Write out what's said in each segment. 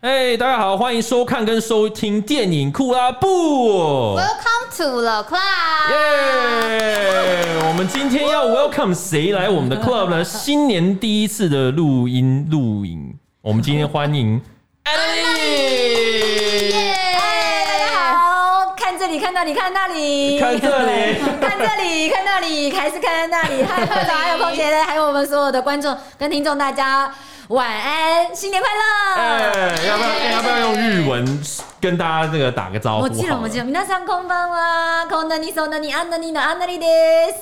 哎，大家好，欢迎收看跟收听电影库拉布。Welcome to the club。耶！我们今天要 welcome 谁来我们的 club 呢？新年第一次的录音录影，我们今天欢迎安妮。大家好，看这里，看那里，看那里，看这里，看这里，看那里，还是看那里。嗨，课长，还有空姐的，还有我们所有的观众跟听众，大家。晚安，新年快乐！哎，要不要要不要用日文跟大家这个打个招呼？我记得，我记了，米娜上空翻啦，空のニソナニアンダニのアンダリです。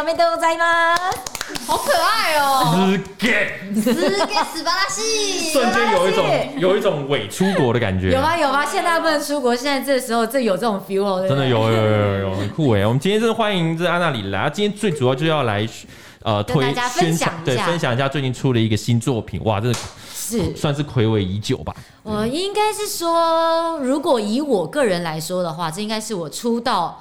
おめでとうございます。好可爱哦！すげ、すげ、素！瞬间有一种有一种伪出国的感觉。有吧，有吧，现在不能出国，现在这时候这有这种 feel，真的有有有有很酷哎！我们今天真的欢迎这安纳里来，今天最主要就要来。呃，推宣传对，分享一下最近出了一个新作品，哇，这是算是暌违已久吧？我应该是说，如果以我个人来说的话，这应该是我出道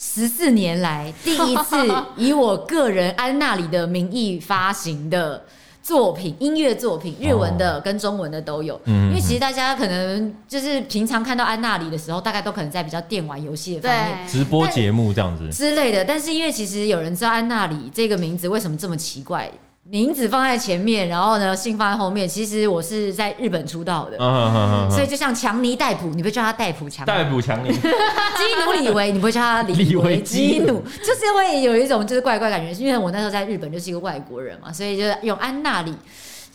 十四年来第一次 以我个人安娜里的名义发行的。作品音乐作品，日文的跟中文的都有。嗯，因为其实大家可能就是平常看到安娜里的时候，大概都可能在比较电玩游戏的方面，直播节目这样子之类的。但是因为其实有人知道安娜里这个名字为什么这么奇怪？名字放在前面，然后呢，姓放在后面。其实我是在日本出道的，所以就像强尼戴普，你会叫他戴普强尼？戴普强尼。基努李维，你不会叫他李维 基努？就是会有一种就是怪怪感觉，因为我那时候在日本就是一个外国人嘛，所以就用安娜里。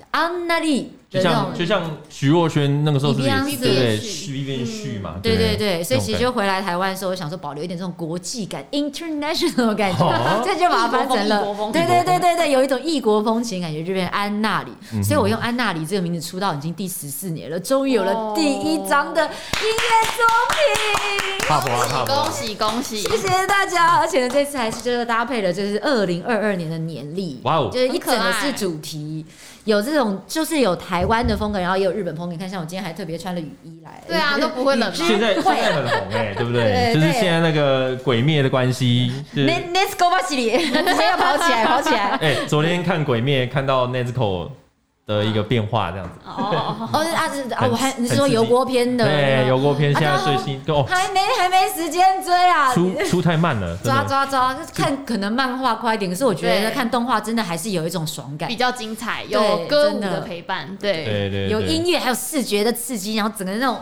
安娜里，就像就像徐若瑄那个时候是对对？徐边旭嘛，对对？对，所以其实就回来台湾的时候，我想说保留一点这种国际感，international 的 感觉，这就把它翻成了，对对对对对，有一种异国风情感觉，就变安娜里。所以我用安娜里这个名字出道已经第十四年了，终于有了第一张的音乐作品，恭喜恭喜，谢谢大家！而且呢，这次还是就是搭配了就是二零二二年的年历，哇哦，就是一整个是主题。有这种就是有台湾的风格，然后也有日本风格。你看，像我今天还特别穿了雨衣来，对啊，都不会冷。现在现在很红哎，对不对？就是现在那个鬼灭的关系。Let's go，巴西里，直接要跑起来，跑起来。哎，昨天看鬼灭，看到 Nezuko。的一个变化这样子。哦哦啊是啊我还你是说油锅片的对油锅片现在最新哦。还没还没时间追啊。出出太慢了 抓抓抓看可能漫画快一点可是我觉得看动画真的还是有一种爽感。比较精彩有歌舞的陪伴对。对对有音乐还有视觉的刺激然后整个那种。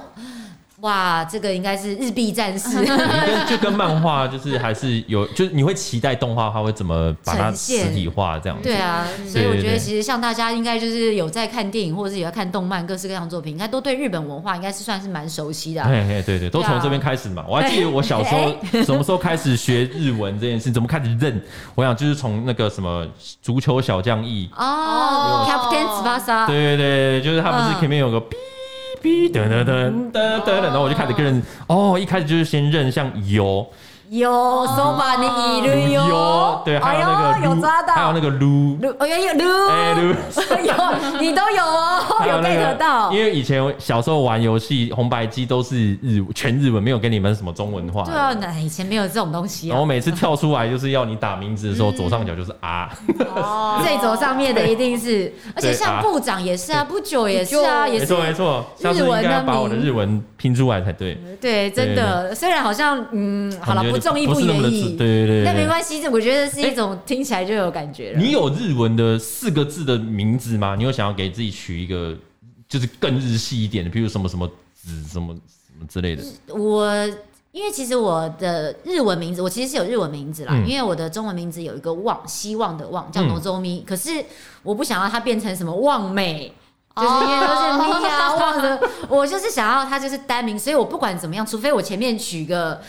哇，这个应该是日币战士，跟 就跟漫画就是还是有，就是你会期待动画它会怎么把它实体化这样子。对啊，所以我觉得其实像大家应该就是有在看电影或者是有在看动漫，各式各样作品，应该都对日本文化应该是算是蛮熟悉的。对对对，都从这边开始嘛。我还记得我小时候 什么时候开始学日文这件事，怎么开始认？我想就是从那个什么足球小将翼哦，Captain Tsubasa。对对对，就是他不是前面有个。哔噔噔噔噔噔，然后我就开始跟人哦，一开始就是先认像油。有手把你一路有，对，还有那个有抓到，还有那个撸撸，哦有撸，哎撸，有你都有哦，有 get 到。因为以前小时候玩游戏红白机都是日全日文，没有给你们什么中文化。对啊，那以前没有这种东西。然后每次跳出来就是要你打名字的时候，左上角就是啊，最左上面的一定是，而且像部长也是啊，不久也是啊，也是没错没错，日文应该把我的日文拼出来才对。对，真的，虽然好像嗯，好了不。综艺不愿意，对对对，那没关系，这我觉得是一种听起来就有感觉了。你有日文的四个字的名字吗？你有想要给自己取一个，就是更日系一点的，比如什么什么子什么什么之类的。我因为其实我的日文名字，我其实是有日文名字啦，因为我的中文名字有一个望，希望的望，叫 Nozomi，可是我不想要它变成什么望美，就是因为都是咪啊望的，我就是想要它就是单名，所以我不管怎么样，除非我前面取个。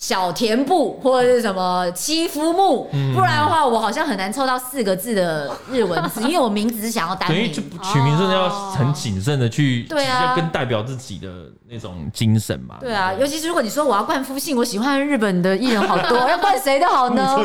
小田部或者是什么七夫木，不然的话，我好像很难凑到四个字的日文字，因为我名字是想要单名，所以就取名真的要很谨慎的去，对啊，要跟代表自己的那种精神嘛。对啊，尤其是如果你说我要冠夫姓，我喜欢日本的艺人好多，要冠谁的好呢？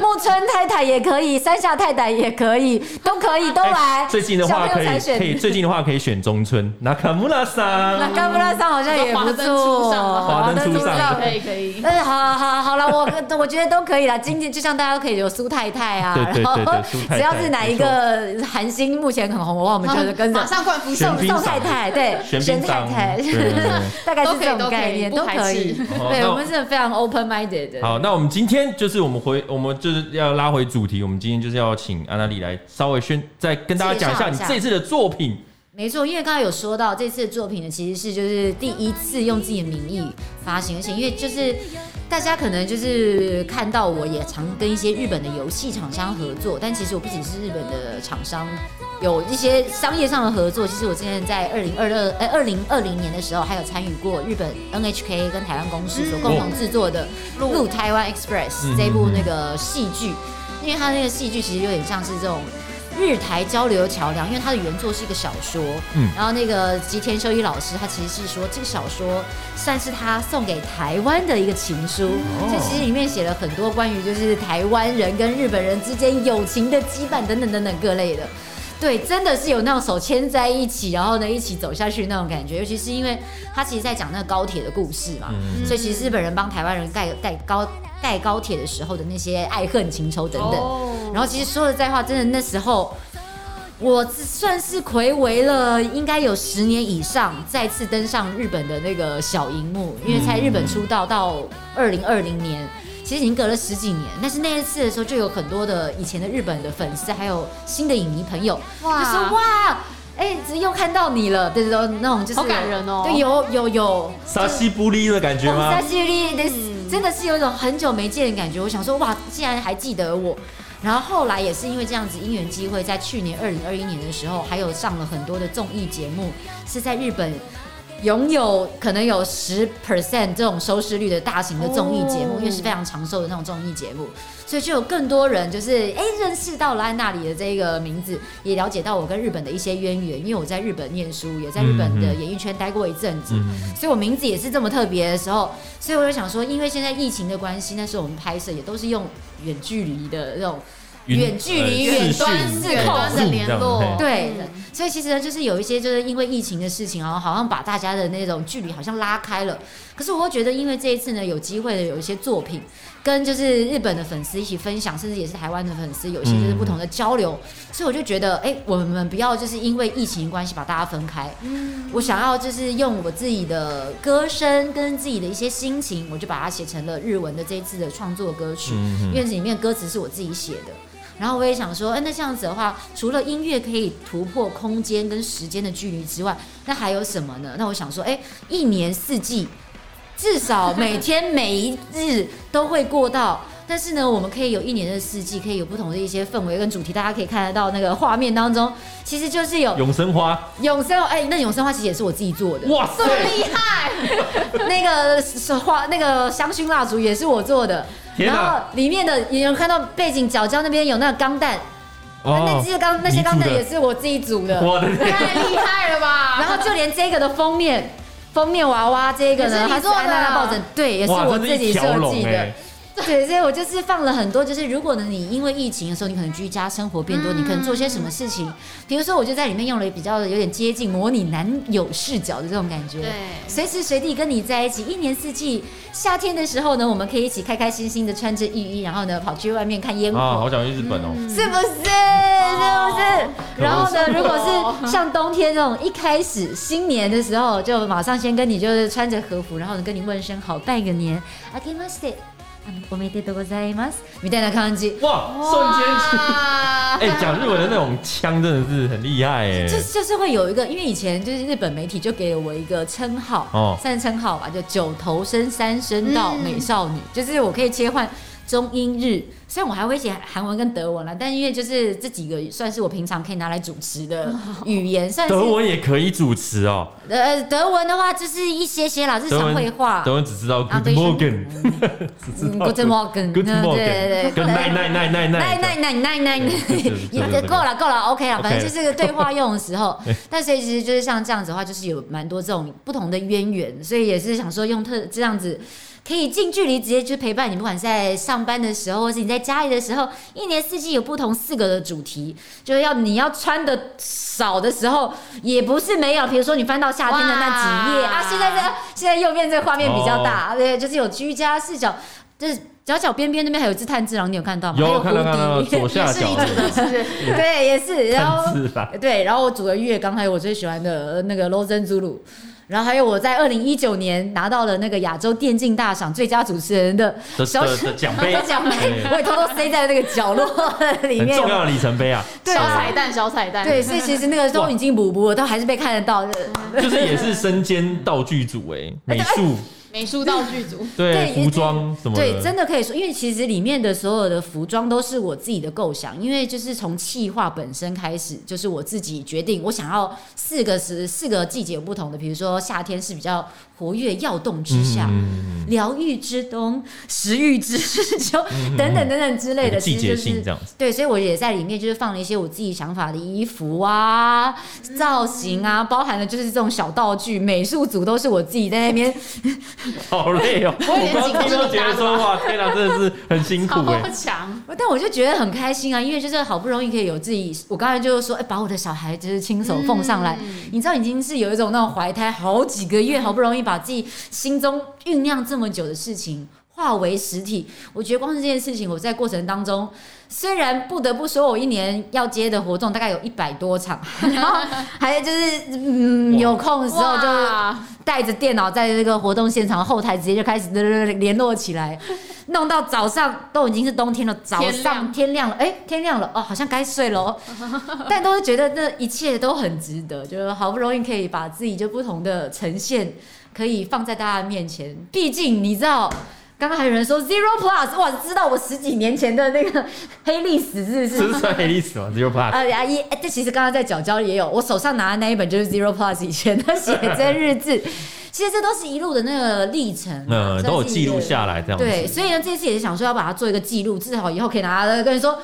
木村太太也可以，山下太太也可以，都可以，都来。最近的话可以可以，最近的话可以选中村。那卡穆拉桑，那卡穆拉桑好像也不错。华灯初上，可以可以。嗯，好好好了，我我觉得都可以了。今天就像大家都可以有苏太太啊，然后只要是哪一个韩星目前很红的话，我们就跟着。马上冠夫宋宋太太，对，玄太太。大概是这种概念，都可以。对，我们是非常 open minded 的。好，那我们今天就是我们回，我们就是要拉回主题。我们今天就是要请安娜丽来稍微宣，再跟大家讲一下你这次的作品。没错，因为刚刚有说到这次的作品呢，其实是就是第一次用自己的名义发行，而且因为就是大家可能就是看到我也常跟一些日本的游戏厂商合作，但其实我不仅是日本的厂商，有一些商业上的合作。其实我之前在二零二二哎二零二零年的时候，还有参与过日本 NHK 跟台湾公司所共同制作的《路台湾 Express》这部那个戏剧，因为它那个戏剧其实有点像是这种。日台交流桥梁，因为它的原作是一个小说，嗯，然后那个吉田修一老师，他其实是说这个小说算是他送给台湾的一个情书，这、哦、其实里面写了很多关于就是台湾人跟日本人之间友情的羁绊等等等等各类的，对，真的是有那种手牵在一起，然后呢一起走下去那种感觉，尤其是因为他其实在讲那个高铁的故事嘛，嗯、所以其实日本人帮台湾人盖盖高。盖高铁的时候的那些爱恨情仇等等，然后其实说实在话，真的那时候我算是暌违了，应该有十年以上，再次登上日本的那个小荧幕，因为在日本出道到二零二零年，其实已经隔了十几年。但是那一次的时候，就有很多的以前的日本的粉丝，还有新的影迷朋友，哇就说哇，哎，又看到你了，对对对，那种就是好感人哦，对，有有有沙西布利的感觉吗？沙西布利真的是有一种很久没见的感觉，我想说哇，竟然还记得我。然后后来也是因为这样子因缘机会，在去年二零二一年的时候，还有上了很多的综艺节目，是在日本拥有可能有十 percent 这种收视率的大型的综艺节目，因为是非常长寿的那种综艺节目。所以就有更多人就是哎、欸、认识到了安娜里的这个名字，也了解到我跟日本的一些渊源，因为我在日本念书，也在日本的演艺圈待过一阵子，所以我名字也是这么特别的时候，所以我就想说，因为现在疫情的关系，那时候我们拍摄也都是用远距离的那种。远距离、远端、视端的联络，对，所以其实呢，就是有一些就是因为疫情的事情啊，好像把大家的那种距离好像拉开了。可是我会觉得，因为这一次呢，有机会的有一些作品，跟就是日本的粉丝一起分享，甚至也是台湾的粉丝，有一些就是不同的交流。所以我就觉得，哎，我们不要就是因为疫情关系把大家分开。我想要就是用我自己的歌声跟自己的一些心情，我就把它写成了日文的这一次的创作歌曲，因为里面歌词是我自己写的。然后我也想说，哎，那这样子的话，除了音乐可以突破空间跟时间的距离之外，那还有什么呢？那我想说，哎，一年四季，至少每天每一日都会过到。但是呢，我们可以有一年的四季，可以有不同的一些氛围跟主题，大家可以看得到那个画面当中，其实就是有永生花。永生哎，那永生花其实也是我自己做的。哇塞，这么厉害！那个花，那个香薰蜡烛也是我做的。然后里面的也有看到背景角角那边有那个钢弹，哦、那这些钢那些钢弹也是我自己组的，我的 太厉害了吧！然后就连这个的封面封面娃娃这个呢，它是安娜抱枕，对，也是我自己设计的。对，所以我就是放了很多，就是如果呢，你因为疫情的时候，你可能居家生活变多，你可能做些什么事情？比如说，我就在里面用了比较有点接近模拟男友视角的这种感觉，对，随时随地跟你在一起，一年四季，夏天的时候呢，我们可以一起开开心心的穿着浴衣，然后呢，跑去外面看烟火。啊，好想去日本哦，是不是？是不是？然后呢，如果是像冬天这种一开始新年的时候，就马上先跟你就是穿着和服，然后呢跟你问声好，拜个年，あけまして。 我没得多过在吗？你带来看看哇，瞬间哎，讲日文的那种腔真的是很厉害哎。就就是会有一个，因为以前就是日本媒体就给了我一个称号哦，算是称号吧，就九头身三声道美少女，就是我可以切换中英日，虽然我还会写韩文跟德文了，但因为就是这几个算是我平常可以拿来主持的语言，算是德文也可以主持哦。呃，德文的话就是一些些啦，日常会话。德文只知道 Good morning，Good morning，Good morning，对对对，跟奈奈奈奈奈奈奈奈奈奈，也够了够了，OK 了，反正就是个对话用的时候。但所以其实就是像这样子的话，就是有蛮多这种不同的渊源，所以也是想说用特这样子。可以近距离直接去陪伴你，不管是在上班的时候，或是你在家里的时候，一年四季有不同四个的主题，就是要你要穿的少的时候，也不是没有。比如说你翻到夏天的那几页啊，现在这现在右边这个画面比较大，对，就是有居家视角，就是角角边边那边还有一只炭治郎，你有看到吗？有看到看到 左下角 对，也是，然后对，然后我煮的月刚还有我最喜欢的那个 Rozen Zuru。然后还有我在二零一九年拿到了那个亚洲电竞大赏最佳主持人的小奖杯，奖杯我也偷偷塞在那个角落里面，重要的里程碑啊！小彩蛋，小彩蛋。对，所以其实那个都已经补补了，都还是被看得到的。就是也是身兼道具组哎，美术。美术道具组，对，服装什么的，对，真的可以说，因为其实里面的所有的服装都是我自己的构想，因为就是从企划本身开始，就是我自己决定，我想要四个时四个季节有不同的，比如说夏天是比较活跃要动之夏，疗愈之冬，食欲之秋，等等等等之类的，季节性这样子。对，所以我也在里面就是放了一些我自己想法的衣服啊、造型啊，包含了就是这种小道具，美术组都是我自己在那边。好累哦！我刚刚听都觉得说哇，天哪，真的是很辛苦哎。强，但我就觉得很开心啊，因为就是好不容易可以有自己。我刚才就是说，哎，把我的小孩就是亲手奉上来，你知道已经是有一种那种怀胎好几个月，好不容易把自己心中酝酿这么久的事情化为实体。我觉得光是这件事情，我在过程当中。虽然不得不说，我一年要接的活动大概有一百多场，然后还有就是，嗯，有空的时候就带着电脑在这个活动现场后台直接就开始 联络起来，弄到早上都已经是冬天了，早上天亮了，哎，天亮了哦，好像该睡了，但都是觉得这一切都很值得，就是好不容易可以把自己就不同的呈现可以放在大家面前，毕竟你知道。刚刚还有人说 Zero Plus，哇，知道我十几年前的那个 黑历史是不是？是算黑历史吗？Zero Plus。呃，阿姨，这其实刚刚在角角也有，我手上拿的那一本就是 Zero Plus 以前的 写真日志，其实这都是一路的那个历程，嗯，都有记录下来这样子。对，所以呢，这次也是想说要把它做一个记录，至少以后可以拿来跟你说。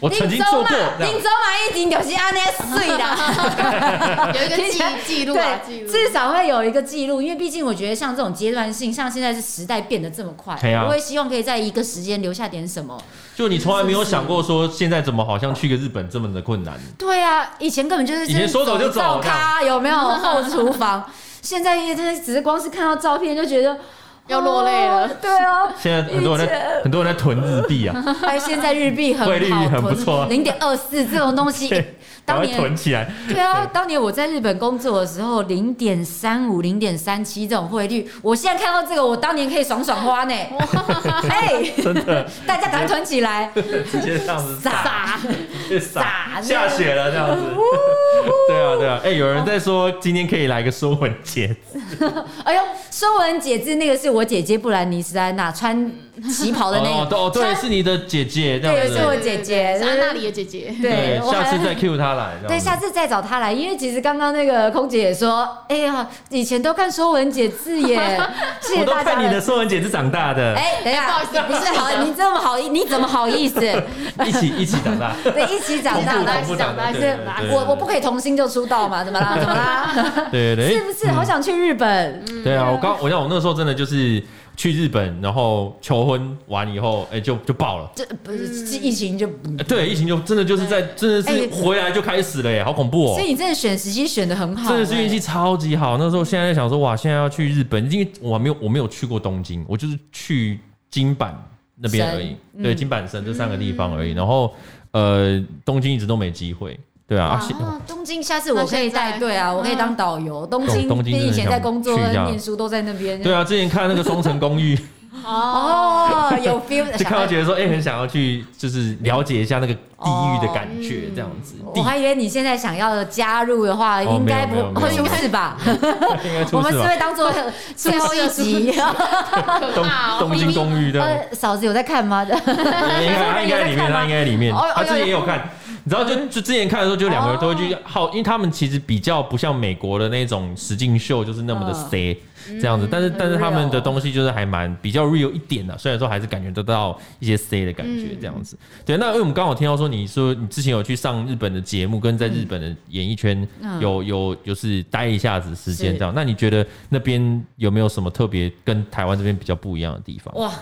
我曾经做过，林州马一定就是安那碎的，有一个记 记录啊，对，至少会有一个记录，因为毕竟我觉得像这种阶段性，像现在是时代变得这么快，我也希望可以在一个时间留下点什么。就你从来没有想过说，现在怎么好像去个日本这么的困难？对啊，以前根本就是以前说走就走，咖有没有后厨房？现在因为只是光是看到照片就觉得。要落泪了，对啊，现在很多人在 很多人在囤日币啊，哎，现在日币很汇率很不错，零点二四这种东西，当年囤起来。对啊，当年我在日本工作的时候，零点三五、零点三七这种汇率，我现在看到这个，我当年可以爽爽花呢。哎，真的，大家赶快囤起来，直接这样子撒。撒。下雪了这样子。对啊，对啊，哎，有人在说今天可以来个说文解字。哎呦，说文解字那个是我。我姐姐布兰妮斯安娜穿旗袍的那个哦，对，是你的姐姐，对，是我姐姐，是安娜里的姐姐。对，下次再 cue 她来。对，下次再找她来，因为其实刚刚那个空姐也说，哎呀，以前都看《说文解字》耶，谢谢大家。看你的《说文解字》长大的。哎，等一下，不好意思，不是好，你这么好意，你怎么好意思？一起一起长大，对，一起长大，一起长大。是，我我不可以童星就出道嘛？怎么啦？怎么啦？对对，是不是？好想去日本。对啊，我刚我想我那个时候真的就是。去日本，然后求婚完以后，哎，就就爆了。这不是疫情就对，疫情就真的就是在真的是回来就开始了耶，好恐怖哦。所以你真的选时机选的很好，真的是运气超级好。那时候现在在想说，哇，现在要去日本，因为我还没有我没有去过东京，我就是去京阪那边而已，对，京阪神这三个地方而已。然后呃，东京一直都没机会。对啊，东京下次我可以带队啊，我可以当导游。东京，东京以前在工作、念书都在那边。对啊，之前看那个《双层公寓》，哦，有 feel，就看到觉得说，哎、欸，很想要去，就是了解一下那个地狱的感觉，这样子。哦嗯、我还以为你现在想要加入的话，应该不会 出事吧？我们是会当做最后一集。东东京公寓的、呃、嫂子有在看吗？应该他应该里面，他应该里面，他自己也有看。你知道，就就之前看的时候，就两个人都会去好，因为他们其实比较不像美国的那种实境秀，就是那么的 C 这样子。但是但是他们的东西就是还蛮比较 real 一点的，虽然说还是感觉得到一些 C 的感觉这样子。对，那因为我们刚好听到说，你说你之前有去上日本的节目，跟在日本的演艺圈有有就是待一下子时间这样。那你觉得那边有没有什么特别跟台湾这边比较不一样的地方？哇，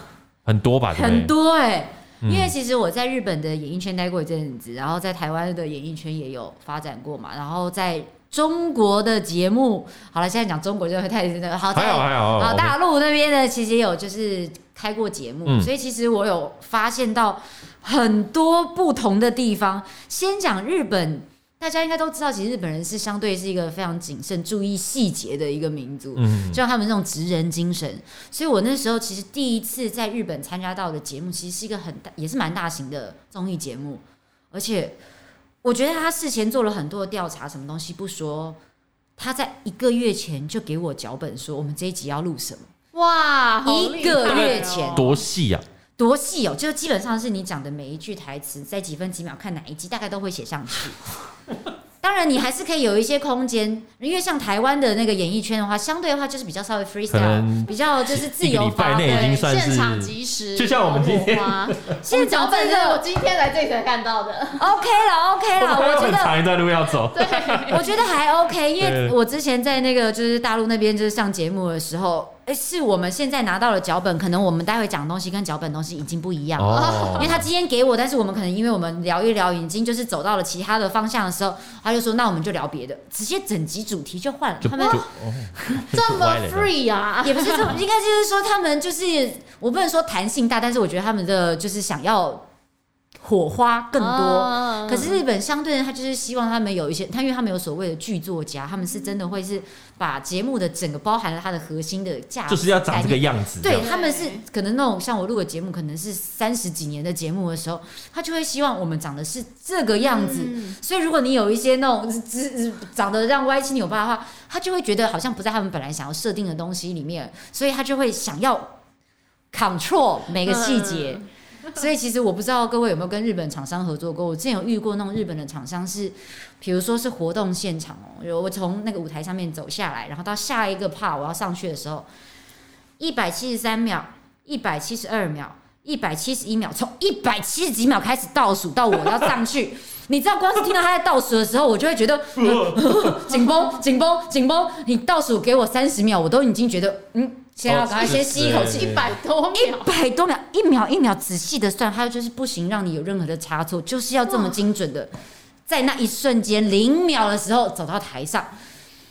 很多吧？很多哎。因为其实我在日本的演艺圈待过一阵子，然后在台湾的演艺圈也有发展过嘛，然后在中国的节目，好了，现在讲中国就会太那个，好，还好还好，好，大陆那边呢，其实也有就是开过节目，嗯、所以其实我有发现到很多不同的地方。先讲日本。大家应该都知道，其实日本人是相对是一个非常谨慎、注意细节的一个民族，就像他们那种职人精神。所以我那时候其实第一次在日本参加到的节目，其实是一个很大，也是蛮大型的综艺节目。而且我觉得他事前做了很多的调查，什么东西不说，他在一个月前就给我脚本，说我们这一集要录什么。哇，一个月前多细啊！多细哦，就基本上是你讲的每一句台词，在几分几秒看哪一集，大概都会写上去。当然，你还是可以有一些空间，因为像台湾的那个演艺圈的话，相对的话就是比较稍微 freestyle，比较就是自由发挥，现场即时。就像我们今天，现在脚本是我今天来这里才看到的。OK 了，OK 了，我觉得长一段路要走。对，我觉得还 OK，因为我之前在那个就是大陆那边就是上节目的时候。哎，是我们现在拿到了脚本，可能我们待会讲的东西跟脚本东西已经不一样了。哦，因为他今天给我，但是我们可能因为我们聊一聊，已经就是走到了其他的方向的时候，他就说那我们就聊别的，直接整集主题就换了。他们 这么 free 啊？也不是这么，应该就是说他们就是我不能说弹性大，但是我觉得他们的就是想要。火花更多，哦、可是日本相对的，他就是希望他们有一些，他因为他们有所谓的剧作家，他们是真的会是把节目的整个包含了它的核心的价值，就是要长这个样子。对，他们是可能那种像我录的节目，可能是三十几年的节目的时候，他就会希望我们长得是这个样子。嗯、所以如果你有一些那种长得让歪七扭八的话，他就会觉得好像不在他们本来想要设定的东西里面，所以他就会想要 control 每个细节。嗯 所以其实我不知道各位有没有跟日本厂商合作过。我之前有遇过那种日本的厂商是，比如说是活动现场哦，我从那个舞台上面走下来，然后到下一个 part 我要上去的时候，一百七十三秒、一百七十二秒、一百七十一秒，从一百七十几秒开始倒数到我要上去，你知道光是听到他在倒数的时候，我就会觉得 紧绷、紧绷、紧绷。你倒数给我三十秒，我都已经觉得嗯。先要赶快先吸一口气，一百多秒，一百多秒，一秒一秒仔细的算，还有就是不行，让你有任何的差错，就是要这么精准的，在那一瞬间零秒的时候走到台上。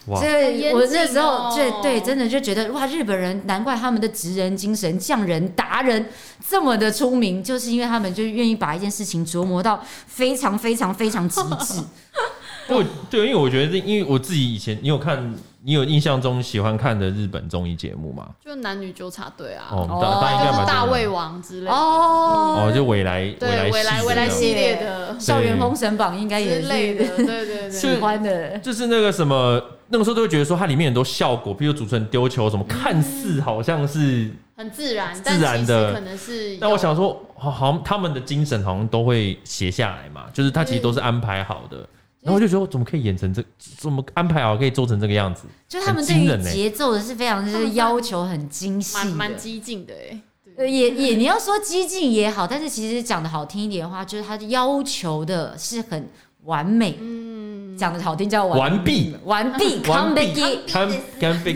哇！所以我那时候对对，真的就觉得哇，日本人难怪他们的职人精神、匠人达人这么的出名，就是因为他们就愿意把一件事情琢磨到非常非常非常极致。对对，因为我觉得，因为我自己以前，你有看，你有印象中喜欢看的日本综艺节目吗？就男女纠察队啊，哦，大应该就是大胃王之类的。哦，哦，就未来未来未来未来系列的。校园封神榜应该也是类的，对对对，喜欢的，就是那个什么，那个时候都会觉得说它里面很多效果，比如主持人丢球什么，看似好像是很自然，自然的，可能是。但我想说，好，好像他们的精神好像都会写下来嘛，就是他其实都是安排好的。然后我就觉得我，怎么可以演成这，怎么安排好可以做成这个样子？就他们对于节奏的是非常就是要求很精细，蛮激进的哎。也也你要说激进也好，但是其实讲的好听一点的话，就是他要求的是很完美。嗯，讲的好听叫完毕，完毕，完毕，完毕。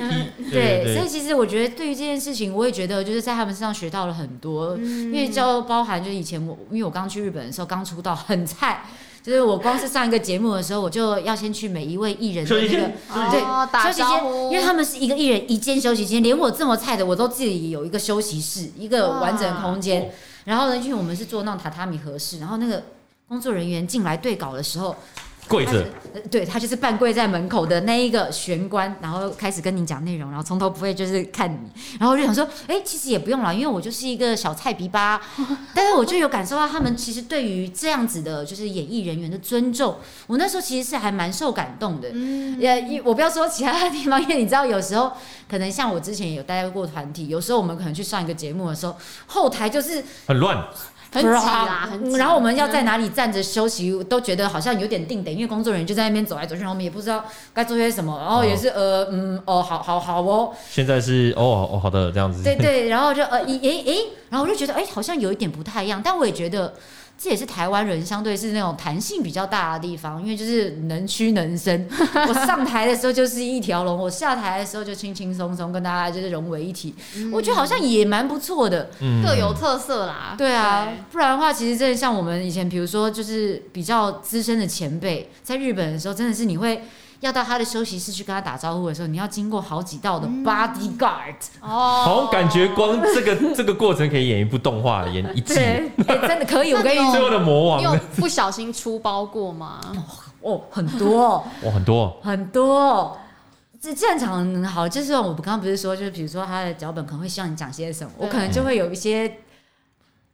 对，所以其实我觉得对于这件事情，我也觉得就是在他们身上学到了很多，因为就包含就是以前我，因为我刚去日本的时候刚出道，很菜。就是我光是上一个节目的时候，我就要先去每一位艺人的那个对休息间，因为他们是一个艺人一间休息间，连我这么菜的我都自己有一个休息室，一个完整的空间。然后呢，因为我们是做那种榻榻米合适，然后那个工作人员进来对稿的时候，跪着，呃对他就是半跪在门口的那一个玄关，然后开始跟你讲内容，然后从头不会就是看你，然后我就想说，哎，其实也不用了，因为我就是一个小菜逼吧，但是我就有感受到他们其实对于这样子的，就是演艺人员的尊重，我那时候其实是还蛮受感动的。嗯，也我不要说其他的地方，因为你知道有时候可能像我之前有待过团体，有时候我们可能去上一个节目的时候，后台就是很乱。很挤啦，很挤。然后我们要在哪里站着休息，都觉得好像有点定的，因为工作人员就在那边走来走去，然后我们也不知道该做些什么，然后也是呃嗯哦好好好哦。现在是哦哦好的这样子。对对，然后就呃诶诶诶，然后我就觉得哎好像有一点不太一样，但我也觉得。这也是台湾人相对是那种弹性比较大的地方，因为就是能屈能伸。我上台的时候就是一条龙，我下台的时候就轻轻松松跟大家就是融为一体。嗯、我觉得好像也蛮不错的，嗯、各有特色啦。对啊，对不然的话，其实真的像我们以前，比如说就是比较资深的前辈，在日本的时候，真的是你会。要到他的休息室去跟他打招呼的时候，你要经过好几道的 bodyguard 哦，好像感觉光这个 这个过程可以演一部动画，演一季，欸，真的可以。我跟你说，最后的魔王，你有不小心出包过吗？哦，很多，哦，很多，很多。这这样讲好，就是我刚刚不是说，就是比如说他的脚本可能会希望你讲些什么，我可能就会有一些。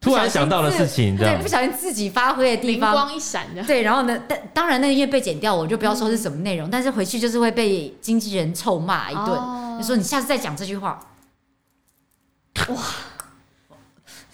突然想到的事情，对，不小心自己发挥的地方，光一闪的，对，然后呢，但当然那个因为被剪掉，我就不要说是什么内容，嗯、但是回去就是会被经纪人臭骂一顿，哦、就说你下次再讲这句话，哇，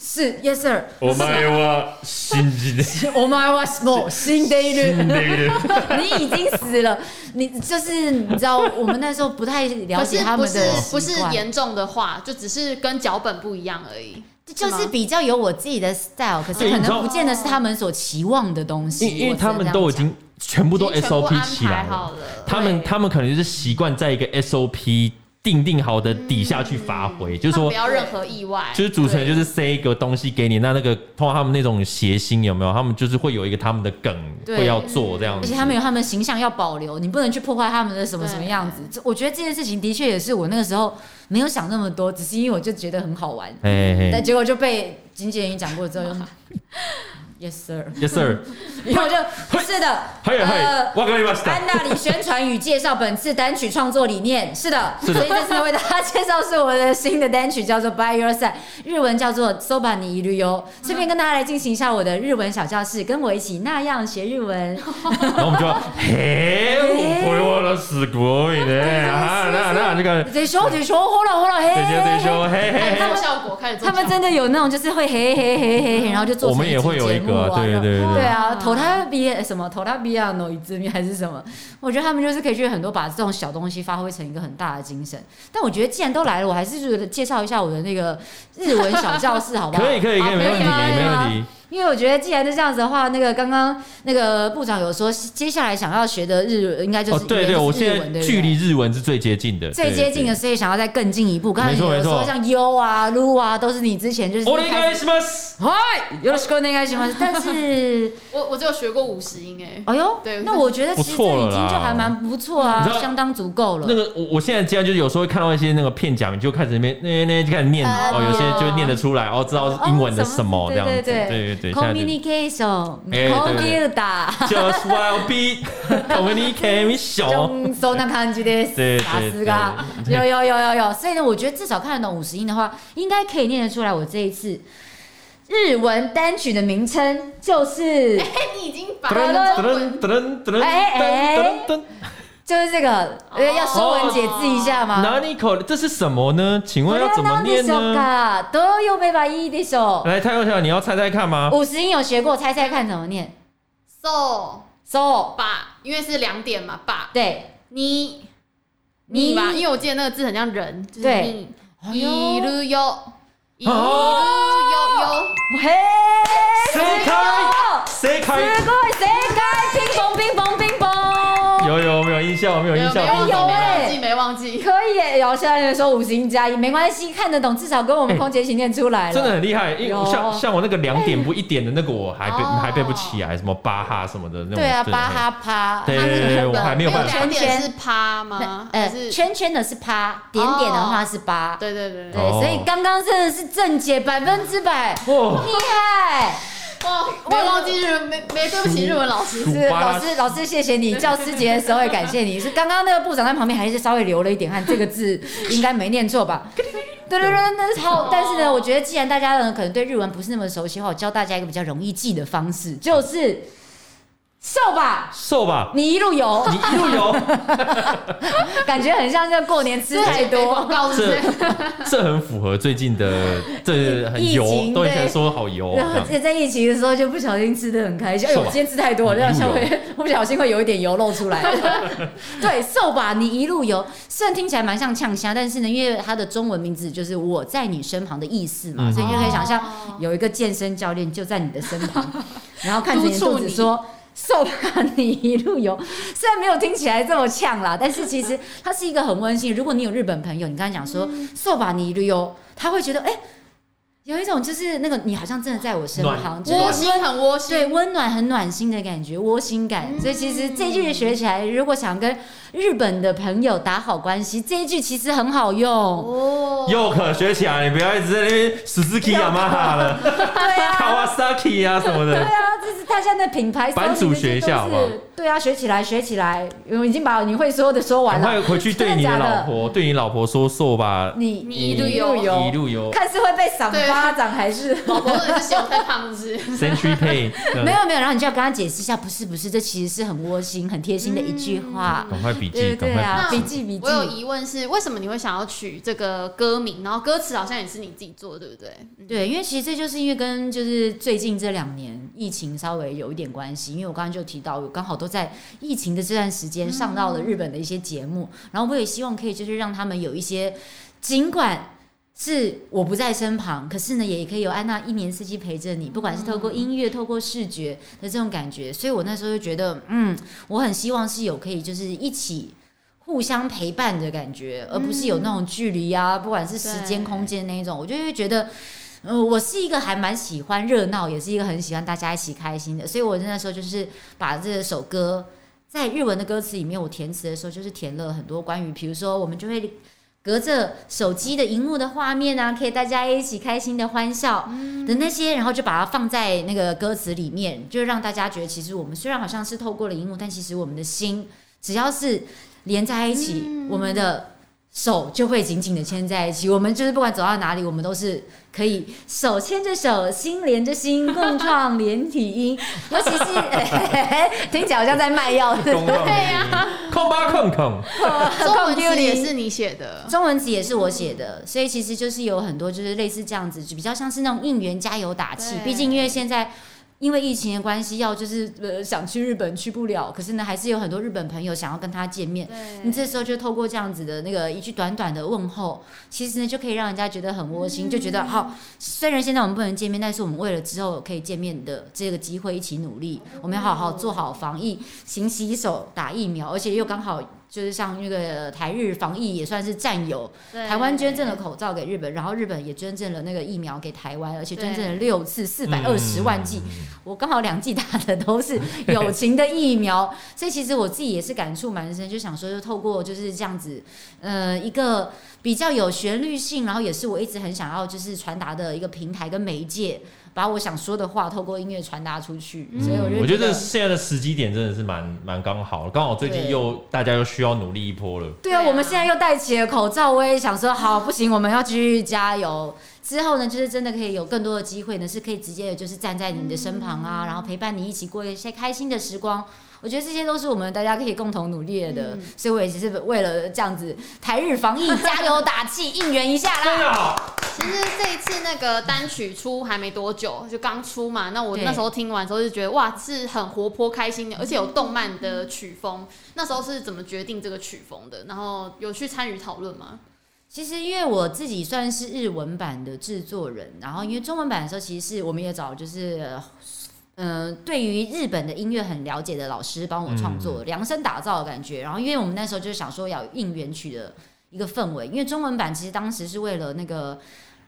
是，yes sir，お前は死んでる，お前はもう死んでいる，你已经死了，你就是你知道，我们那时候不太了解他们的不是严重的话，就只是跟脚本不一样而已。 就是比较有我自己的 style，可是可能不见得是他们所期望的东西。因为他们都已经全部都 SOP 起来了，他们他们可能就是习惯在一个 SOP。定定好的底下去发挥，嗯、就是说不要任何意外。就是主持人就是塞一个东西给你，那那个通过他们那种谐星有没有？他们就是会有一个他们的梗对会要做这样子，而且他们有他们的形象要保留，你不能去破坏他们的什么什么样子。对我觉得这件事情的确也是我那个时候没有想那么多，只是因为我就觉得很好玩，嘿嘿但结果就被经纪人一讲过之后就。Yes sir. Yes sir. 以后就是的。呃，安那里宣传与介绍本次单曲创作理念。是的，所以这次为大家介绍是我的新的单曲，叫做 By Your Side，日文叫做 Soba ni iru yo。顺便跟大家来进行一下我的日文小教室，跟我一起那样学日文。然后我们就嘿，我我是过瘾的啊，那那这个得说得说，呼啦好啦嘿，得说嘿嘿，他们效果开始，他们真的有那种就是会嘿嘿嘿嘿，然后就做。我们也会有一个。对对对对啊，投他比什么投他比亚诺伊兹米还是什么？我觉得他们就是可以去很多把这种小东西发挥成一个很大的精神。但我觉得既然都来了，我还是介绍一下我的那个日文小教室，好不好？可以可以可以，没问题没问题。因为我觉得，既然是这样子的话，那个刚刚那个部长有说，接下来想要学的日文应该就是对对，我现在距离日文是最接近的，最接近的，所以想要再更进一步。刚才有说像 U 啊、撸啊，都是你之前就是。お愿いします。 嗨，よろしくお愿いします。但是我我只有学过五十音哎。哎呦，对，那我觉得其实已经就还蛮不错啊，相当足够了。那个我我现在既然就是有时候会看到一些那个片假名，就开始那边那那就开始念哦，有些就念得出来哦，知道英文的什么这样子。对对对对。communication computer just will be communication そんな感じです。さすが有有有有有，所以呢，我觉得至少看得懂五十音的话，应该可以念得出来。我这一次 日文单曲的名称就是，哎，你已经把它哎哎，就是这个，要说文解字一下吗？哪里口？这是什么呢？请问要怎么念呢？都有没把一的手。来，太后小，你要猜猜看吗？五十音有学过，猜猜看怎么念？so so 把，因为是两点嘛，把。对，你你吧，因为我记得那个字很像人。对，一路有，一路有有，嘿，谁开？谁开？すごい，谁开？乒乓乒乓乒乓。 有有没有印象？没有印象？有有哎，没忘记，没忘记。可以耶，然后现在说五十音加一，没关系，看得懂，至少跟我们空姐一起念出来了。真的很厉害，因为像像我那个两点不一点的那个，我还背还背不起来，什么巴哈什么的那种。对啊，巴哈趴。对对对，我还没有办法。圈圈是趴吗？呃，圈圈的是趴，点点的话是八。对对对对，所以刚刚真的是正解百分之百，厉害。哇，我也忘记日文，没没对不起日文老师。是老师，老师谢谢你。教师节的时候也感谢你。是刚刚那个部长在旁边还是稍微流了一点汗，这个字应该没念错吧？对对对，那好。但是呢，我觉得既然大家呢可能对日文不是那么熟悉的话，我教大家一个比较容易记的方式，就是。瘦吧，瘦吧，你一路游，你一路游，感觉很像在过年吃太多。这这很符合最近的，这很油，都以前说好油。而且在疫情的时候就不小心吃的很开心，哎呦，我今天吃太多了，这样稍微 不小心会有一点油漏出来。对，瘦吧，你一路游，虽然听起来蛮像呛虾，但是呢，因为它的中文名字就是我在你身旁的意思嘛，所以你就可以想象有一个健身教练就在你的身旁，然后看着你肚子说。瘦吧，你一路游，虽然没有听起来这么呛啦，但是其实它是一个很温馨。如果你有日本朋友，你刚才讲说瘦吧，你一路游，他会觉得哎。欸有一种就是那个你好像真的在我身旁，窝心很窝心，对，温暖很暖心的感觉，窝心感。嗯、所以其实这一句学起来，如果想跟日本的朋友打好关系，这一句其实很好用哦。又可学起来，你不要一直在那边 Suzuki Yamaha 了，对啊，Kawasaki 啊什么的。对啊，这是他现在的品牌。版主学一下好不好？对啊，学起来，学起来。我已经把你会说的说完了。快回去对你的老婆，对你老婆说说吧。你你一路游，一路游，看是会被赏巴掌还是？老婆也是嫌我太胖，是不是？Century Pay 没有没有，然后你就要跟他解释一下，不是不是，这其实是很窝心、很贴心的一句话。赶快笔记，赶快啊，笔记笔记。我有疑问是，为什么你会想要取这个歌名？然后歌词好像也是你自己做，对不对？对，因为其实这就是因为跟就是最近这两年疫情稍微有一点关系，因为我刚刚就提到，我刚好都在疫情的这段时间上到了日本的一些节目，然后我也希望可以就是让他们有一些，尽管。是我不在身旁，可是呢，也可以有安娜一年四季陪着你，不管是透过音乐、透过视觉的这种感觉，所以我那时候就觉得，嗯，我很希望是有可以就是一起互相陪伴的感觉，而不是有那种距离啊，不管是时间、空间那一种，我就会觉得，嗯、呃，我是一个还蛮喜欢热闹，也是一个很喜欢大家一起开心的，所以我那时候就是把这首歌在日文的歌词里面，我填词的时候就是填了很多关于，比如说我们就会。隔着手机的荧幕的画面啊，可以大家一起开心的欢笑的那些，然后就把它放在那个歌词里面，就让大家觉得，其实我们虽然好像是透过了荧幕，但其实我们的心只要是连在一起，我们的。手就会紧紧的牵在一起，我们就是不管走到哪里，我们都是可以手牵着手，心连着心，共创连体音。尤其是 听起来好像在卖药，对呀。空吧空空，中文词也是你写的，中文词也是我写的，所以其实就是有很多就是类似这样子，就比较像是那种应援、加油、打气。毕竟因为现在。因为疫情的关系，要就是呃想去日本去不了，可是呢，还是有很多日本朋友想要跟他见面。你这时候就透过这样子的那个一句短短的问候，其实呢就可以让人家觉得很窝心，嗯、就觉得好。虽然现在我们不能见面，但是我们为了之后可以见面的这个机会一起努力。我们要好好做好防疫，勤洗手，打疫苗，而且又刚好。就是像那个台日防疫也算是战友，台湾捐赠了口罩给日本，然后日本也捐赠了那个疫苗给台湾，而且捐赠了六次四百二十万剂，嗯、我刚好两剂打的都是友情的疫苗，所以其实我自己也是感触蛮深，就想说就透过就是这样子，呃，一个比较有旋律性，然后也是我一直很想要就是传达的一个平台跟媒介。把我想说的话透过音乐传达出去，所以我觉得，我觉得现在的时机点真的是蛮蛮刚好，刚好最近又大家又需要努力一波了。对啊，我们现在又戴起了口罩，我也想说，好，不行，我们要继续加油。之后呢，就是真的可以有更多的机会呢，是可以直接的就是站在你的身旁啊，然后陪伴你一起过一些开心的时光。我觉得这些都是我们大家可以共同努力的，嗯、所以我也只是为了这样子台日防疫加油打气应援一下啦。真的好。其实这一次那个单曲出还没多久，就刚出嘛。那我那时候听完之后就觉得哇，是很活泼开心的，而且有动漫的曲风。那时候是怎么决定这个曲风的？然后有去参与讨论吗？其实因为我自己算是日文版的制作人，然后因为中文版的时候，其实是我们也找就是。嗯、呃，对于日本的音乐很了解的老师帮我创作，量身打造的感觉。然后，因为我们那时候就是想说要应援曲的一个氛围，因为中文版其实当时是为了那个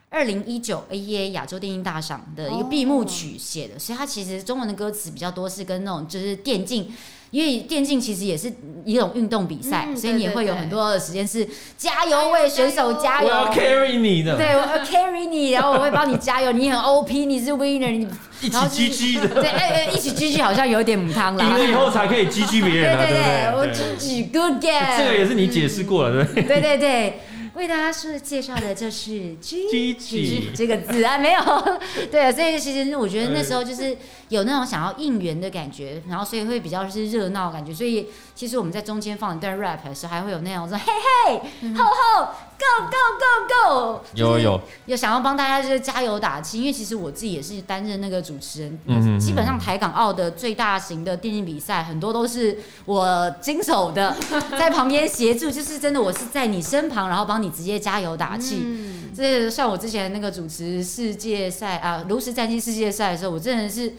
二零一九 AEA 亚洲电音大赏的一个闭幕曲写的，所以它其实中文的歌词比较多是跟那种就是电竞。因为电竞其实也是一种运动比赛，嗯、所以你也会有很多的时间是加油，为选手加油，我要 carry 你的，对，我要 carry 你，然后我会帮你加油，你很 OP，你是 winner，你一起 GG 的，对，哎哎，一起 GG 好像有点母汤了，赢了以后才可以 GG 别人，对对对，我 GG good game，这个也是你解释过了，对，对对对。为大家是介绍的就是 “G G” 这个字啊，没有。对啊，所以其实我觉得那时候就是有那种想要应援的感觉，然后所以会比较是热闹感觉，所以其实我们在中间放一段 rap 的时候，还会有那种说“嘿嘿，吼吼，go go go go”，有有有。想要帮大家就是加油打气，因为其实我自己也是担任那个主持人，嗯，基本上台港澳的最大型的电竞比赛，很多都是我经手的，在旁边协助，就是真的我是在你身旁，然后帮你。直接加油打气，嗯，这像我之前那个主持世界赛啊，炉石战机世界赛的时候，我真的是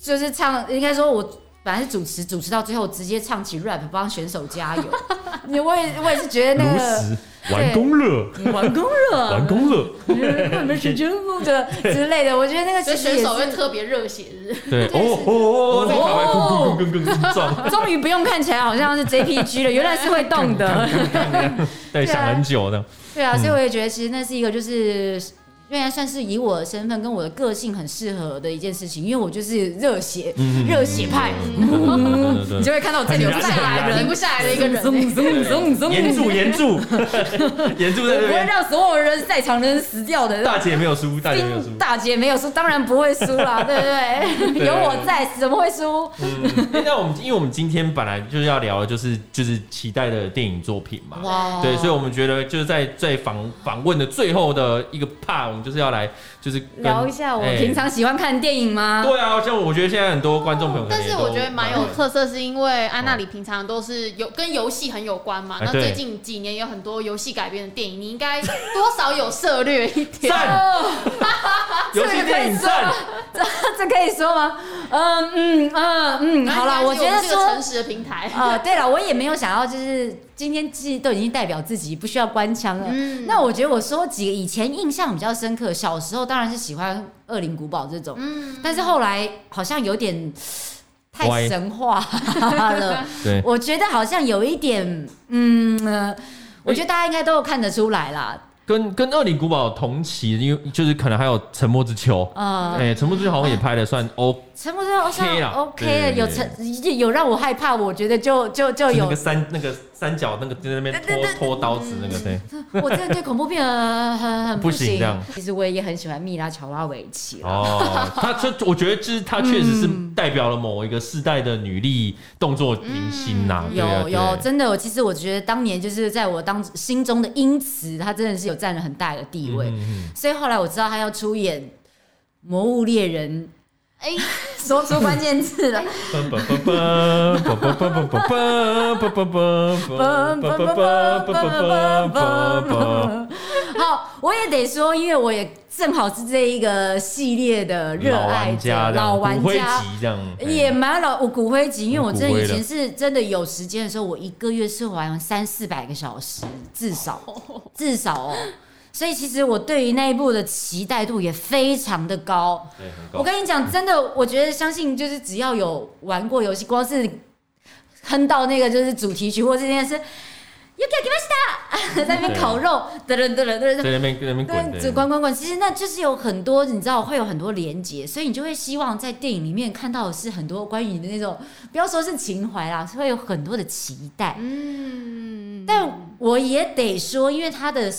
就是唱，应该说我本来是主持，主持到最后直接唱起 rap 帮选手加油。你我也我也是觉得那个完工了，完工了，完工了，我们是真的之类的。我觉得那个其实选手会特别热血，对，哦哦哦，哦，更更更更壮，终于不用看起来好像是 JPG 了，原来是会动的，对，想很久的，对啊，所以我也觉得其实那是一个就是。虽然算是以我的身份跟我的个性很适合的一件事情，因为我就是热血热血派，你就会看到我这里有下来人，停不下来的一个人，严住严住严住在这边，不会让所有人在场的人死掉的。大姐没有输，大姐没有输，大姐没有输，当然不会输啦，对不对？有我在，怎么会输？那我们因为我们今天本来就是要聊的就是就是期待的电影作品嘛，哇，对，所以我们觉得就是在在访访问的最后的一个 part。就是要来，就是聊一下我平常喜欢看电影吗？对啊，像我觉得现在很多观众朋友，但是我觉得蛮有特色，是因为安娜里平常都是有跟游戏很有关嘛。那最近几年有很多游戏改编的电影，你应该多少有涉略一点。游戏电影赞，这这可以说吗？嗯嗯嗯嗯，好了，我觉得说诚实的平台啊，对了，我也没有想要就是。今天既都已经代表自己，不需要官腔了。嗯、那我觉得我说几个以前印象比较深刻，小时候当然是喜欢《恶灵古堡》这种，嗯、但是后来好像有点太神话了。对，我觉得好像有一点，嗯，呃、我觉得大家应该都有看得出来啦。跟跟《恶灵古堡》同期，因为就是可能还有《沉默之丘》啊，哎，《沉默之丘》好像也拍的算 O，沉默之丘 OK 了，OK 有沉有让我害怕，我觉得就就就有那个三那个三角那个在那边拖拖刀子那个对，我真的对恐怖片很很很不行这样。其实我也很喜欢蜜拉乔拉维奇哦，他这我觉得就是他确实是代表了某一个世代的女力动作明星呐，有有真的，我其实我觉得当年就是在我当心中的英雌，他真的是有。占了很大的地位，所以后来我知道他要出演《魔物猎人》，哎，说出关键字了。好，我也得说，因为我也正好是这一个系列的热爱者，老玩家，也蛮老，我骨灰级，因为我真的以前是真的有时间的时候，我一个月是玩三四百个小时，至少 至少哦。所以其实我对于那一部的期待度也非常的高。对，很高。我跟你讲，真的，我觉得相信就是只要有玩过游戏，光是哼到那个就是主题曲或这件事。又给我给 在那边烤肉，噔噔噔噔噔，在那边在那边滚，滚滚滚。其实那就是有很多，你知道会有很多连结，所以你就会希望在电影里面看到的是很多关于你的那种，不要说是情怀啦，是会有很多的期待。嗯，但我也得说，因为他的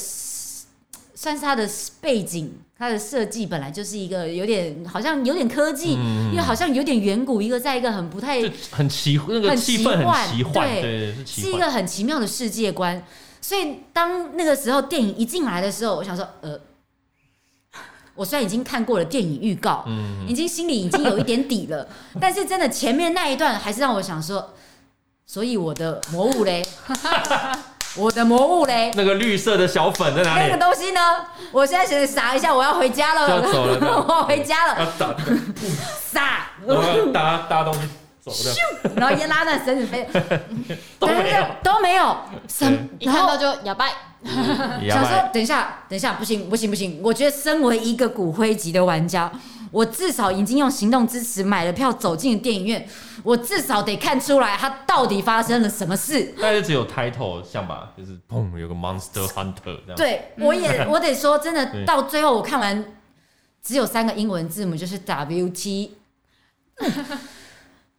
算是它的背景。它的设计本来就是一个有点好像有点科技，嗯、因为好像有点远古，一个在一个很不太很奇那个气氛很奇幻，对，对，是，是一个很奇妙的世界观。所以当那个时候电影一进来的时候，我想说，呃，我虽然已经看过了电影预告，嗯，已经心里已经有一点底了，但是真的前面那一段还是让我想说，所以我的魔物嘞。我的魔物嘞？那个绿色的小粉在哪里？那个东西呢？我现在想撒一下，我要回家了。要走了，我要回家了。要打，撒！我要搭搭东西走的。然后一拉那绳子飞，都没有，都没有。什？一看到就哑巴。想说，等一下，等一下，不行，不行，不行！我觉得身为一个骨灰级的玩家，我至少已经用行动支持买了票走进电影院，我至少得看出来他到底发生了什么事。大概只有 title 像吧，就是砰，有个 Monster Hunter 这样。对，我也 我得说，真的到最后我看完，只有三个英文字母，就是 W T。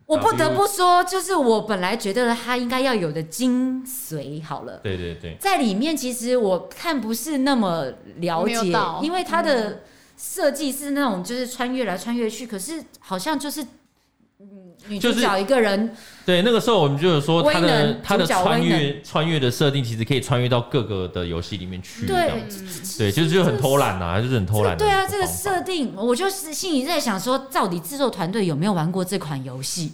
我不得不说，就是我本来觉得他应该要有的精髓，好了，对对对，在里面其实我看不是那么了解，因为他的设计是那种就是穿越来穿越去，可是好像就是。女主角一个人，就是，对，那个时候我们就有说他的他的穿越穿越的设定，其实可以穿越到各个的游戏里面去，对，对，就是就很偷懒呐，就是很偷懒。对啊，这个设定，我就是心里在想说，到底制作团队有没有玩过这款游戏？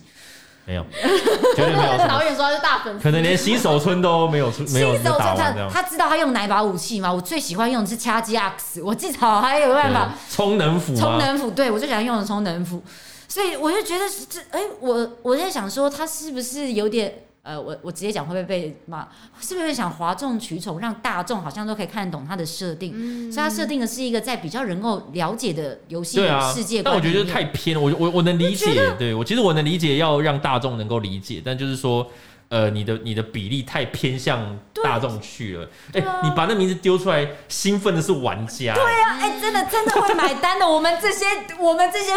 没有，绝对没有。导演说他是大粉丝，可能连新手村都没有出，没有打完这样。他知道他用哪把武器吗？我最喜欢用的是掐击 X，我至少还有办法充能斧，充能斧，对我最喜欢用的充能斧。所以我就觉得这，哎、欸，我我在想说，他是不是有点，呃，我我直接讲会不会被骂？是不是想哗众取宠，让大众好像都可以看得懂他的设定？嗯、所以他设定的是一个在比较能够了解的游戏世界观。但我觉得太偏了，我我我能理解，对我其实我能理解要让大众能够理解，但就是说，呃，你的你的比例太偏向大众去了。哎、啊欸，你把那名字丢出来，兴奋的是玩家。对啊，哎、欸，真的真的会买单的。我们这些我们这些。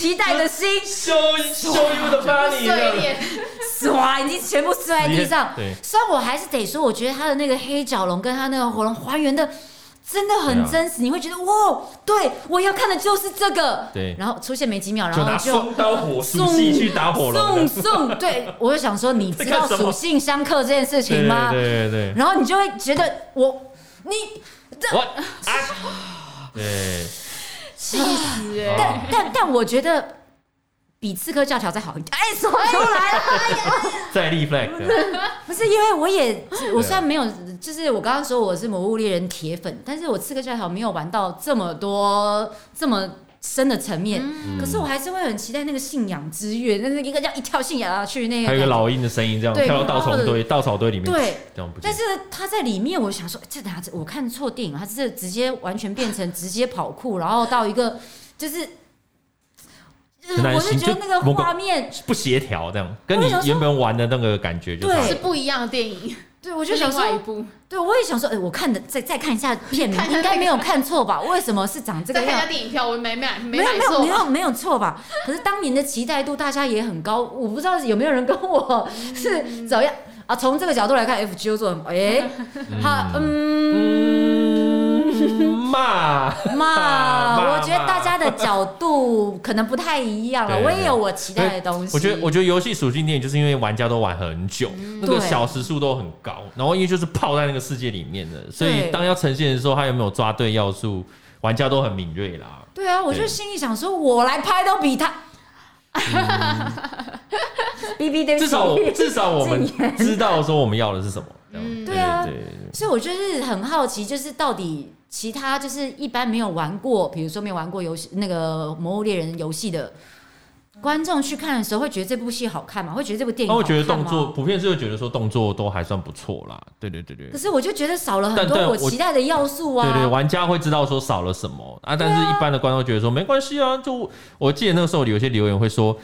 期待的心，羞羞羞的把你刷，已经全部摔在地上。对，虽然我还是得说，我觉得他的那个黑角龙跟他那个火龙还原的真的很真实，你会觉得哇，对我要看的就是这个。对，然后出现没几秒，然后就双刀火属性去打火龙，送送。对，我就想说，你知道 属性相克这件事情吗？对对对。然后你就会觉得我你这啊，对。气死哎！但但但我觉得比刺客教条再好一点。哎，说出来了，再立 flag。不是因为我也，我虽然没有，就是我刚刚说我是魔物猎人铁粉，但是我刺客教条没有玩到这么多这么深的层面。可是我还是会很期待那个信仰之月，那是一个这样一跳信仰下去，那个还有一个老鹰的声音，这样跳到稻草堆、稻草堆里面。对，但是他在里面，我想说，这等下我看错电影，他是直接完全变成直接跑酷，然后到一个就是，我是觉得那个画面不协调，这样跟你原本玩的那个感觉就是是不一样的电影。对，我就想说，对，我也想说，哎，我看的再再看一下片名，应该没有看错吧？为什么是长这个样？再看下电影票，我没买，没有没有没有没有错吧？可是当年的期待度，大家也很高，我不知道有没有人跟我是怎样啊？从这个角度来看，FGO 做，哎，好嗯。骂 骂，我觉得大家的角度可能不太一样了。我也有我期待的东西。我觉得，我觉得游戏属性电影就是因为玩家都玩很久，那个小时数都很高，然后因为就是泡在那个世界里面的，所以当要呈现的时候，他有没有抓对要素，玩家都很敏锐啦。对啊，我就心里想说，我来拍都比他。至少至少我们知道说我们要的是什么。对啊，所以我就是很好奇，就是到底。其他就是一般没有玩过，比如说没有玩过游戏那个《魔物猎人》游戏的观众去看的时候，会觉得这部戏好看吗？会觉得这部电影好看吗？会觉得动作普遍是会觉得说动作都还算不错啦。对对对对。可是我就觉得少了很多我期待的要素啊。对，对对，玩家会知道说少了什么啊，但是一般的观众觉得说没关系啊。就我记得那个时候有些留言会说。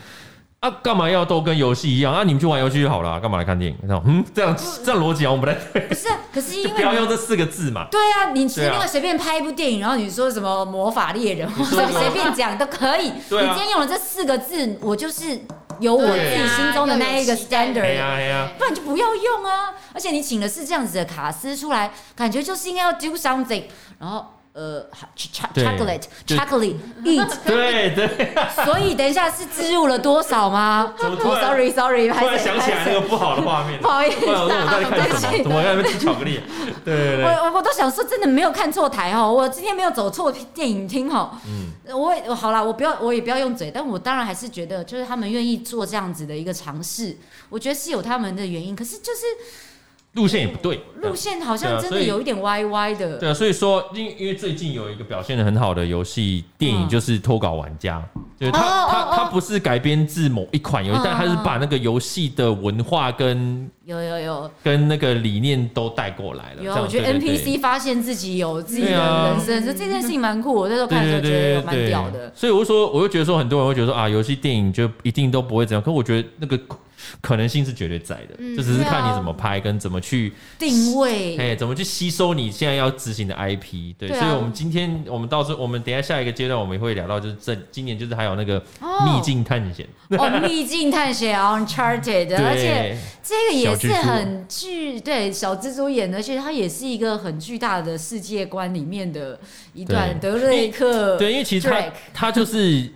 啊，干嘛要都跟游戏一样啊？你们去玩游戏就好了，干嘛来看电影？嗯，这样这样逻辑啊，我们不太对。不是，可是因为 不要用这四个字嘛。对啊，你随便随便拍一部电影，然后你说什么魔法猎人，或者随便讲都可以。你今天用了这四个字，我就是有我自己心中的那一个 standard，不然就不要用啊。而且你请的是这样子的卡司出来，感觉就是应该要 do something，然后。呃，chocolate，chocolate，eat，对对，所以等一下是置入了多少吗？Sorry，Sorry，突然想起来那个不好的画面，不好意思，我在看什么？怎么在吃巧克力？对对对，我我都想说，真的没有看错台哦，我今天没有走错电影厅哈。嗯，我我好啦，我不要，我也不要用嘴，但我当然还是觉得，就是他们愿意做这样子的一个尝试，我觉得是有他们的原因。可是就是路线也不对，路线好像真的有一点歪歪的。对啊，所以说，因因为最近有一个表现的很好的游戏电影，就是《脱稿玩家》，就是他他他不是改编自某一款游戏，但他是把那个游戏的文化跟有有有跟那个理念都带过来了。有，我觉得 NPC 发现自己有自己的人生，所以这件事情蛮酷。我那时候看的时候觉得蛮屌的。所以我就说，我就觉得说，很多人会觉得说啊，游戏电影就一定都不会怎样。可我觉得那个。可能性是绝对在的，嗯、就只是看你怎么拍跟怎么去定位，哎，怎么去吸收你现在要执行的 IP。对，所以，我们今天我们到时候我们等一下下一个阶段，我们也会聊到，就是这今年就是还有那个秘境探险。哦，秘境探险 Uncharted，而且这个也是很巨对小蜘蛛演的，而且它也是一个很巨大的世界观里面的一段德瑞克对，因为其实它它就是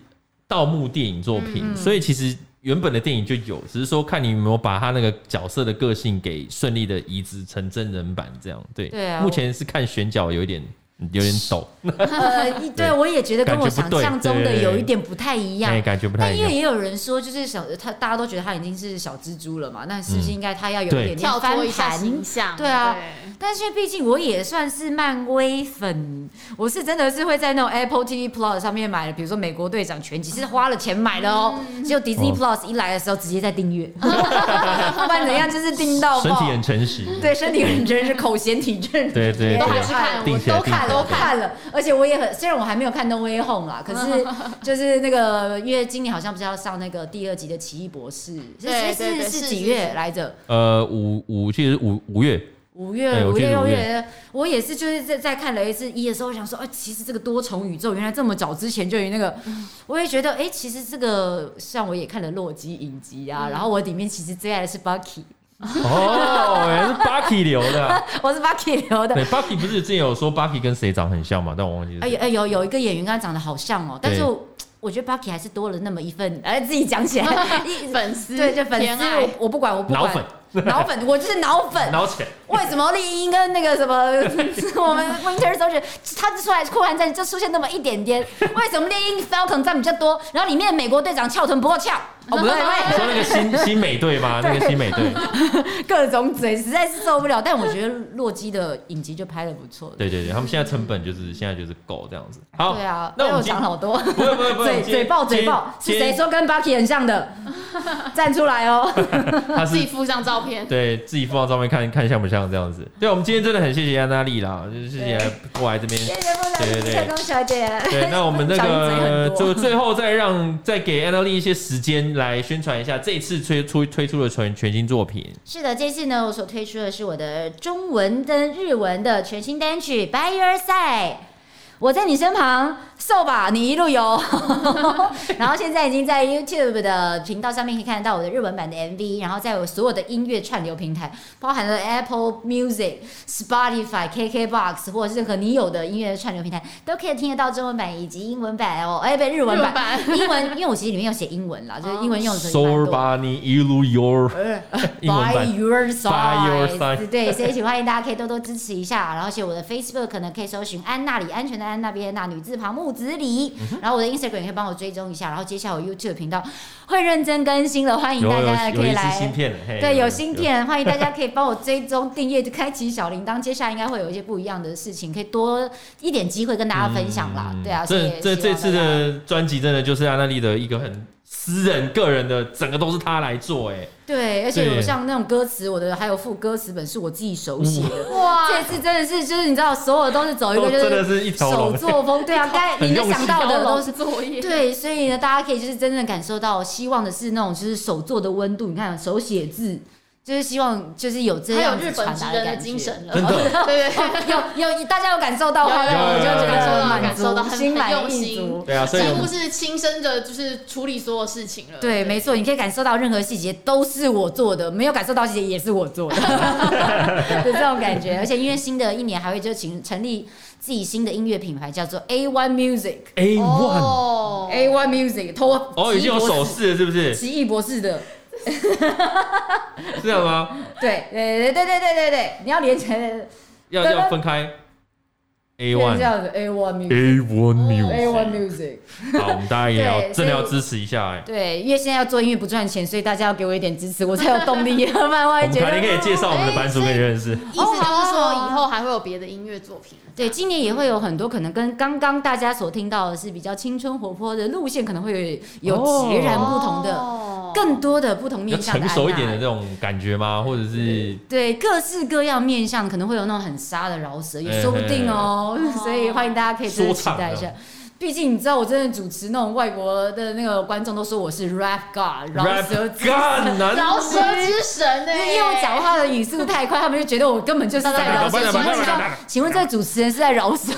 盗墓电影作品，嗯、所以其实。原本的电影就有，只是说看你有没有把他那个角色的个性给顺利的移植成真人版这样。对，对啊，目前是看选角有一点有点抖。呃，对，我也觉得跟我想象中的有一点不太一样，感觉不太一样。但因为也有人说，就是小他大家都觉得他已经是小蜘蛛了嘛，那是不是应该他要有一点点翻盘？对啊。但是毕竟我也算是漫威粉，我是真的是会在那种 Apple TV Plus 上面买的，比如说美国队长全集是花了钱买的哦。只有 Disney Plus 一来的时候直接在订阅，不管怎样就是订到。身体很诚实，对，身体很诚实，口嫌体正。对对，都还是看，我都看都 看了，而且我也很，虽然我还没有看 No Way Home 啦，可是就是那个因为今年好像不是要上那个第二集的奇异博士，是是是几月来着？呃，五五其实五五月。五月五月。六月，我也是就是在在看雷之一的时候，我想说，哎，其实这个多重宇宙原来这么早之前就有那个，我也觉得，哎，其实这个像我也看了洛基影集啊，然后我里面其实最爱的是 Bucky，哦，原来是 Bucky 留的，我是 Bucky 留的，对，Bucky 不是之前有说 Bucky 跟谁长很像嘛，但我忘记了，哎哎有有一个演员跟他长得好像哦，但是我觉觉得 Bucky 还是多了那么一份，哎，自己讲起来，粉丝对，就粉丝，我不管我不管。脑粉，我就是脑粉。脑浅。为什么丽英跟那个什么 我们 Winter Soldier 他出来酷寒战就出现那么一点点？为什么猎鹰 Falcon 占比较多？然后里面美国队长翘臀不够翘？哦不对，你说那个新新美队吗？那个新美队，各种嘴实在是受不了。但我觉得洛基的影集就拍的不错。对对对，他们现在成本就是现在就是够这样子。好，对啊，那我讲好多。不会不会不会，嘴嘴爆嘴爆，是谁说跟 Bucky 很像的？站出来哦！他自己附上照片，对自己附上照片看看像不像这样子？对，我们今天真的很谢谢安娜丽啦，就是谢谢过来这边，谢谢对对对，小姐。对，那我们那个 就最后再让再给安娜丽一些时间来宣传一下这次推出推出的全全新作品。是的，这次呢，我所推出的是我的中文跟日文的全新单曲《By Your Side》，我在你身旁。瘦吧，你一路游。然后现在已经在 YouTube 的频道上面可以看得到我的日文版的 MV，然后在我所有的音乐串流平台，包含了 Apple Music、Spotify、KKBox 或者是任何你有的音乐串流平台，都可以听得到中文版以及英文版哦。哎，不，日文版，英文，因为我其实里面有写英文啦，就是英文用的。瘦吧，你一路游。By your side，对，所以请欢迎大家可以多多支持一下，然后写我的 Facebook 可能可以搜寻安娜里安全的安那边那女字旁木。子李，然后我的 Instagram 也可以帮我追踪一下，然后接下来我 YouTube 频道会认真更新了，欢迎大家可以来。芯片对，有芯片，欢迎大家可以帮我追踪、订阅、开启小铃铛。接下来应该会有一些不一样的事情，可以多一点机会跟大家分享啦。对啊，这这这次的专辑真的就是安娜丽的一个很。私人个人的整个都是他来做，哎，对，而且有像那种歌词，我的还有副歌词本是我自己手写的，哇，这次真的是就是你知道，所有都是走一个就是手作风，对啊，该你能想到的都是作业，对，所以呢，大家可以就是真正感受到，希望的是那种就是手作的温度，你看手写字。就是希望，就是有这样子传达的精神了，真的，对。对，有有大家有感受到话，我就觉得感受到很用心，对啊，所以几乎是亲身的，就是处理所有事情了。对，没错，你可以感受到任何细节都是我做的，没有感受到细节也是我做的，就这种感觉。而且因为新的一年还会就请成立自己新的音乐品牌，叫做 A One Music，A One，A One Music，托哦，已经有手势了，是不是？奇异博士的。是这样吗？对对对对对对对对，你要连起来，要要分开。A One 这样子 A One Music。A One Music。Music，好，我们大家也要真的要支持一下哎。对，因为现在要做音乐不赚钱，所以大家要给我一点支持，我才有动力。慢慢我会觉得们凯琳可以介绍我们的班主给你认识。意思就是说以后还会有别的音乐作品。对，今年也会有很多可能跟刚刚大家所听到的是比较青春活泼的路线，可能会有有截然不同的、哦更多的不同面向的成熟一点的这种感觉吗？或者是对，各式各样面向，可能会有那种很沙的饶舌，也说不定哦。所以欢迎大家可以真的期待一下。毕竟你知道，我真的主持那种外国的那个观众都说我是 rap god，饶舌之神，饶舌之神呢？因为我讲话的语速太快，他们就觉得我根本就是在饶舌。请问，请问这个主持人是在饶舌？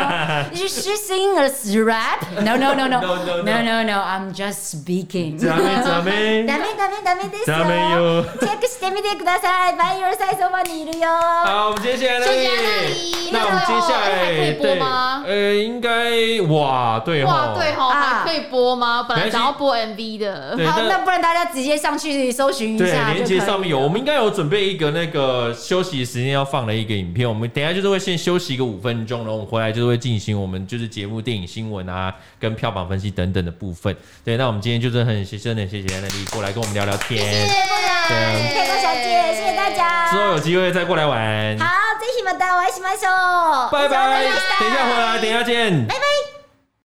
Is she singing a rap? No, no, no, no, no, no, no. I'm just speaking. ダメダメダメダメダメですよ。ダメよ。チェックしてみてください。バイオルサイそばにいるよ。好，我们接下来那里，那我们接下来可以播吗？呃，应该 哇，对哇，对哈，啊还可以播吗？本来想要播 MV 的。好，那不然大家直接上去搜寻一下。对，连接上面有，我们应该有准备一个那个休息时间要放的一个影片。我们等一下就是会先休息个五分钟，然后我们回来就是会进行我们就是节目、电影新闻啊，跟票房分析等等的部分。对，那我们今天就是很谢谢，真的谢谢安娜丽过来跟我们聊聊天。谢谢部长，谢谢太空小姐，谢谢大家。之后有机会再过来玩。好，ぜひまたお会いしましょう。拜拜，等一下回来，等一下见。拜拜。